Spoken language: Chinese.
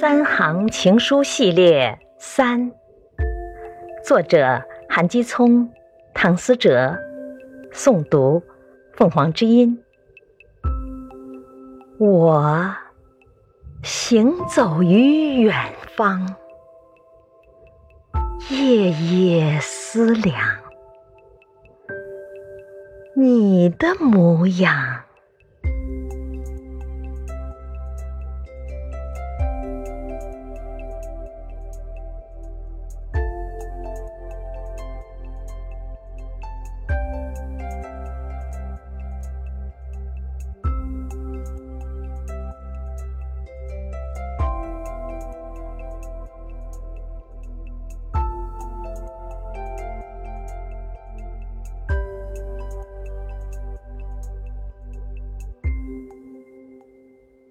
三行情书系列三作者韩基聪，唐思哲，诵读凤凰之音。我行走于远方。夜夜思量。你的模样。